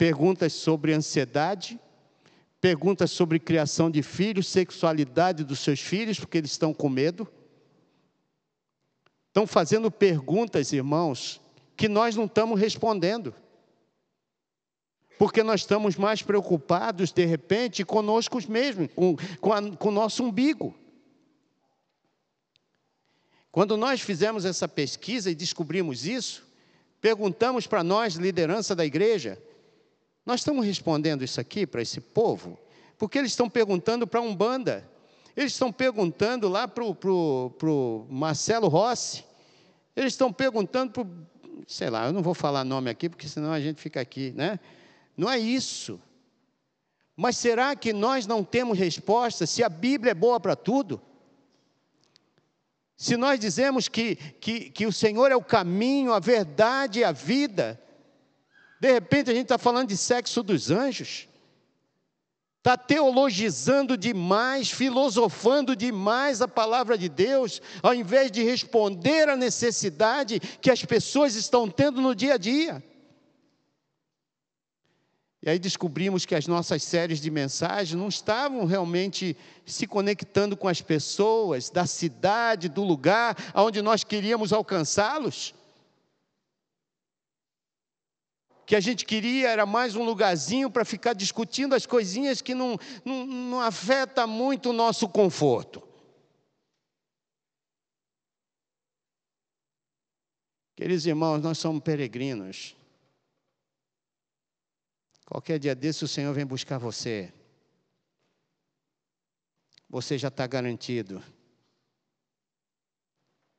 perguntas sobre ansiedade, perguntas sobre criação de filhos, sexualidade dos seus filhos, porque eles estão com medo. Estão fazendo perguntas, irmãos, que nós não estamos respondendo. Porque nós estamos mais preocupados, de repente, conosco mesmos, com, com, a, com o nosso umbigo. Quando nós fizemos essa pesquisa e descobrimos isso, perguntamos para nós, liderança da igreja, nós estamos respondendo isso aqui para esse povo? Porque eles estão perguntando para a Umbanda, eles estão perguntando lá para o Marcelo Rossi, eles estão perguntando para sei lá, eu não vou falar nome aqui, porque senão a gente fica aqui, né? Não é isso. Mas será que nós não temos resposta se a Bíblia é boa para tudo? Se nós dizemos que, que, que o Senhor é o caminho, a verdade e a vida, de repente a gente está falando de sexo dos anjos, está teologizando demais, filosofando demais a palavra de Deus, ao invés de responder à necessidade que as pessoas estão tendo no dia a dia. E aí descobrimos que as nossas séries de mensagens não estavam realmente se conectando com as pessoas da cidade, do lugar aonde nós queríamos alcançá-los. Que a gente queria era mais um lugarzinho para ficar discutindo as coisinhas que não, não, não afeta muito o nosso conforto. Queridos irmãos, nós somos peregrinos. Qualquer dia desse o Senhor vem buscar você. Você já está garantido.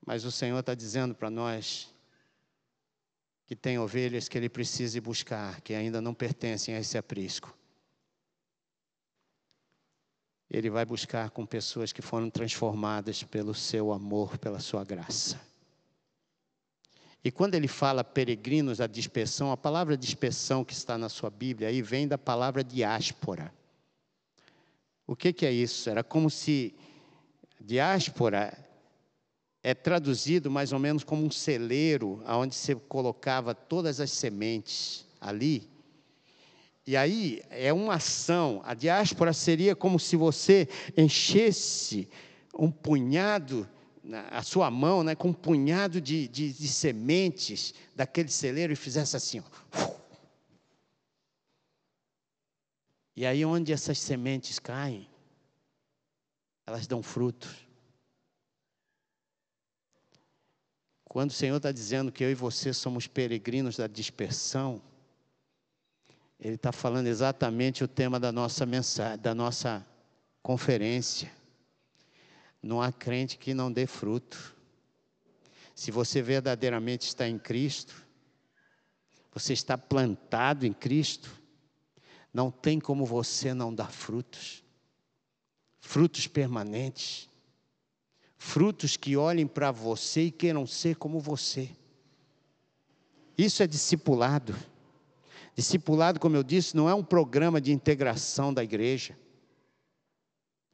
Mas o Senhor está dizendo para nós que tem ovelhas que Ele precisa ir buscar, que ainda não pertencem a esse aprisco. Ele vai buscar com pessoas que foram transformadas pelo seu amor, pela sua graça. E quando ele fala peregrinos da dispersão, a palavra dispersão que está na sua Bíblia aí vem da palavra diáspora. O que, que é isso? Era como se diáspora é traduzido mais ou menos como um celeiro, onde você colocava todas as sementes ali. E aí é uma ação. A diáspora seria como se você enchesse um punhado a sua mão né, com um punhado de, de, de sementes daquele celeiro e fizesse assim. Ó. E aí, onde essas sementes caem, elas dão frutos. Quando o Senhor está dizendo que eu e você somos peregrinos da dispersão, Ele está falando exatamente o tema da nossa mensagem, da nossa conferência. Não há crente que não dê fruto. Se você verdadeiramente está em Cristo, você está plantado em Cristo, não tem como você não dar frutos. Frutos permanentes. Frutos que olhem para você e queiram ser como você. Isso é discipulado. Discipulado, como eu disse, não é um programa de integração da igreja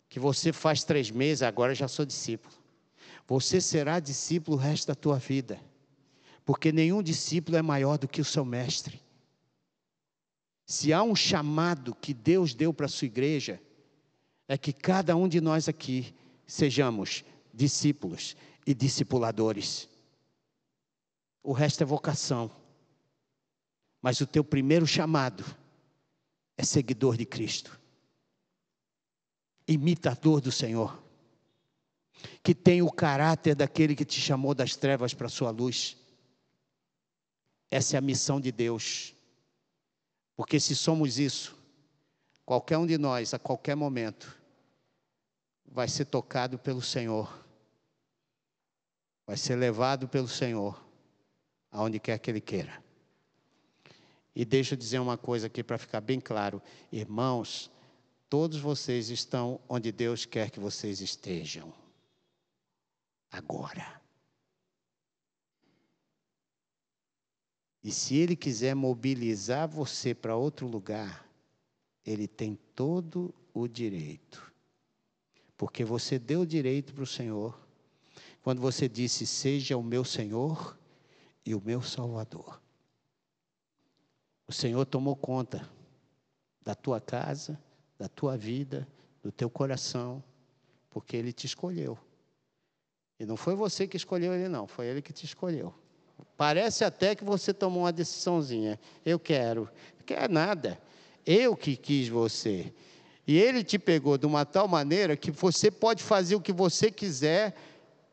que você faz três meses, agora já sou discípulo. Você será discípulo o resto da tua vida, porque nenhum discípulo é maior do que o seu mestre. Se há um chamado que Deus deu para a sua igreja, é que cada um de nós aqui sejamos discípulos e discipuladores. O resto é vocação. Mas o teu primeiro chamado é seguidor de Cristo imitador do Senhor, que tem o caráter daquele que te chamou das trevas para a sua luz. Essa é a missão de Deus. Porque se somos isso, qualquer um de nós, a qualquer momento, vai ser tocado pelo Senhor, vai ser levado pelo Senhor, aonde quer que Ele queira. E deixa eu dizer uma coisa aqui para ficar bem claro, irmãos, Todos vocês estão onde Deus quer que vocês estejam. Agora. E se Ele quiser mobilizar você para outro lugar, Ele tem todo o direito. Porque você deu direito para o Senhor. Quando você disse: Seja o meu Senhor e o meu Salvador. O Senhor tomou conta da tua casa, da tua vida, do teu coração, porque Ele te escolheu. E não foi você que escolheu Ele, não, foi Ele que te escolheu. Parece até que você tomou uma decisãozinha. Eu quero. Quer nada. Eu que quis você. E Ele te pegou de uma tal maneira que você pode fazer o que você quiser,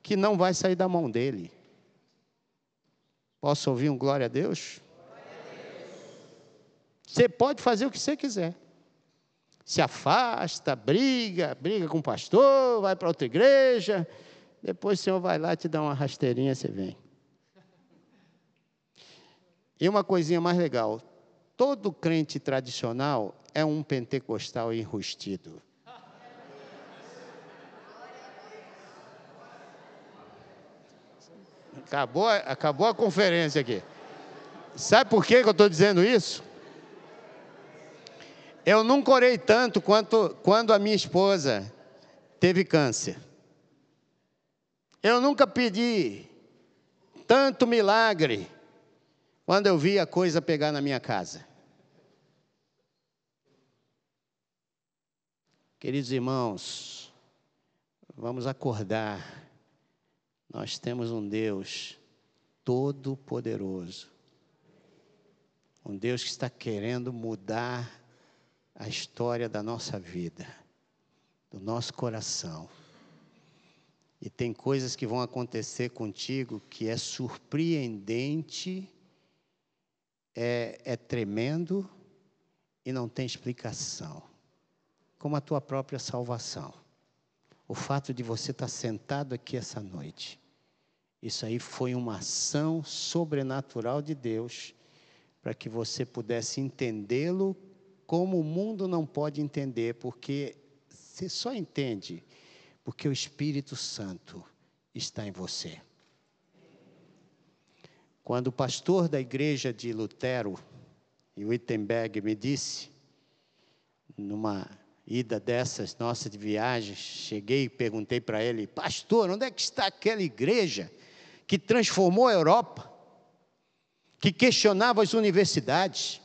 que não vai sair da mão dele. Posso ouvir um glória a Deus? Você pode fazer o que você quiser se afasta, briga, briga com o pastor, vai para outra igreja. Depois o Senhor vai lá te dá uma rasteirinha, você vem. E uma coisinha mais legal: todo crente tradicional é um pentecostal enrustido. Acabou, acabou a conferência aqui. Sabe por que eu estou dizendo isso? Eu nunca orei tanto quanto quando a minha esposa teve câncer. Eu nunca pedi tanto milagre quando eu vi a coisa pegar na minha casa. Queridos irmãos, vamos acordar. Nós temos um Deus todo-poderoso. Um Deus que está querendo mudar a história da nossa vida, do nosso coração. E tem coisas que vão acontecer contigo que é surpreendente, é, é tremendo e não tem explicação. Como a tua própria salvação. O fato de você estar sentado aqui essa noite. Isso aí foi uma ação sobrenatural de Deus para que você pudesse entendê-lo como o mundo não pode entender, porque você só entende porque o Espírito Santo está em você. Quando o pastor da igreja de Lutero, em Wittenberg, me disse, numa ida dessas nossas de viagem, cheguei e perguntei para ele, pastor, onde é que está aquela igreja que transformou a Europa, que questionava as universidades,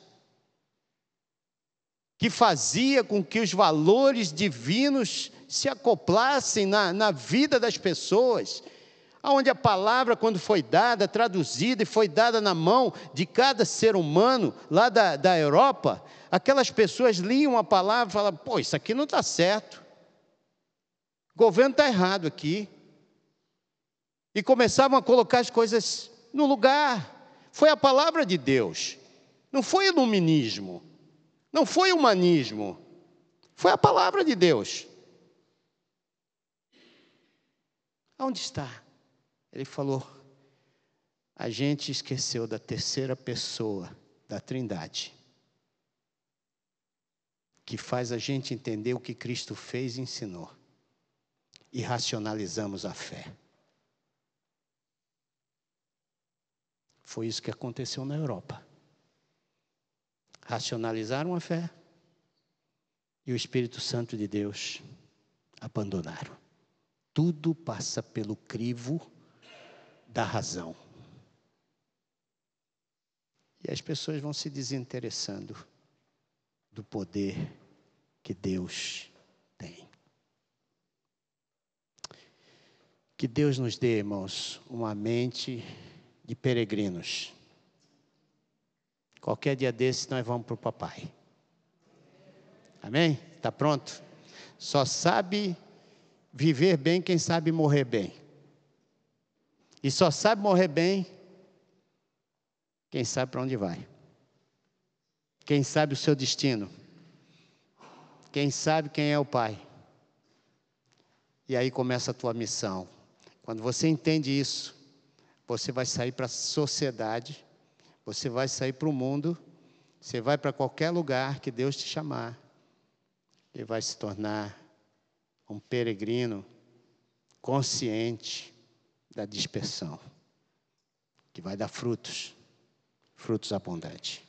que fazia com que os valores divinos se acoplassem na, na vida das pessoas, onde a palavra, quando foi dada, traduzida e foi dada na mão de cada ser humano lá da, da Europa, aquelas pessoas liam a palavra e falavam: pô, isso aqui não está certo, o governo está errado aqui. E começavam a colocar as coisas no lugar. Foi a palavra de Deus, não foi iluminismo, não foi humanismo, foi a palavra de Deus. Onde está? Ele falou: a gente esqueceu da terceira pessoa da Trindade, que faz a gente entender o que Cristo fez e ensinou, e racionalizamos a fé. Foi isso que aconteceu na Europa. Racionalizaram a fé e o Espírito Santo de Deus abandonaram tudo passa pelo crivo da razão. E as pessoas vão se desinteressando do poder que Deus tem. Que Deus nos dê, irmãos, uma mente de peregrinos. Qualquer dia desses nós vamos para o papai. Amém? Está pronto? Só sabe viver bem quem sabe morrer bem. E só sabe morrer bem quem sabe para onde vai. Quem sabe o seu destino. Quem sabe quem é o Pai. E aí começa a tua missão. Quando você entende isso, você vai sair para a sociedade, você vai sair para o mundo, você vai para qualquer lugar que Deus te chamar, e vai se tornar um peregrino consciente da dispersão, que vai dar frutos, frutos abundantes.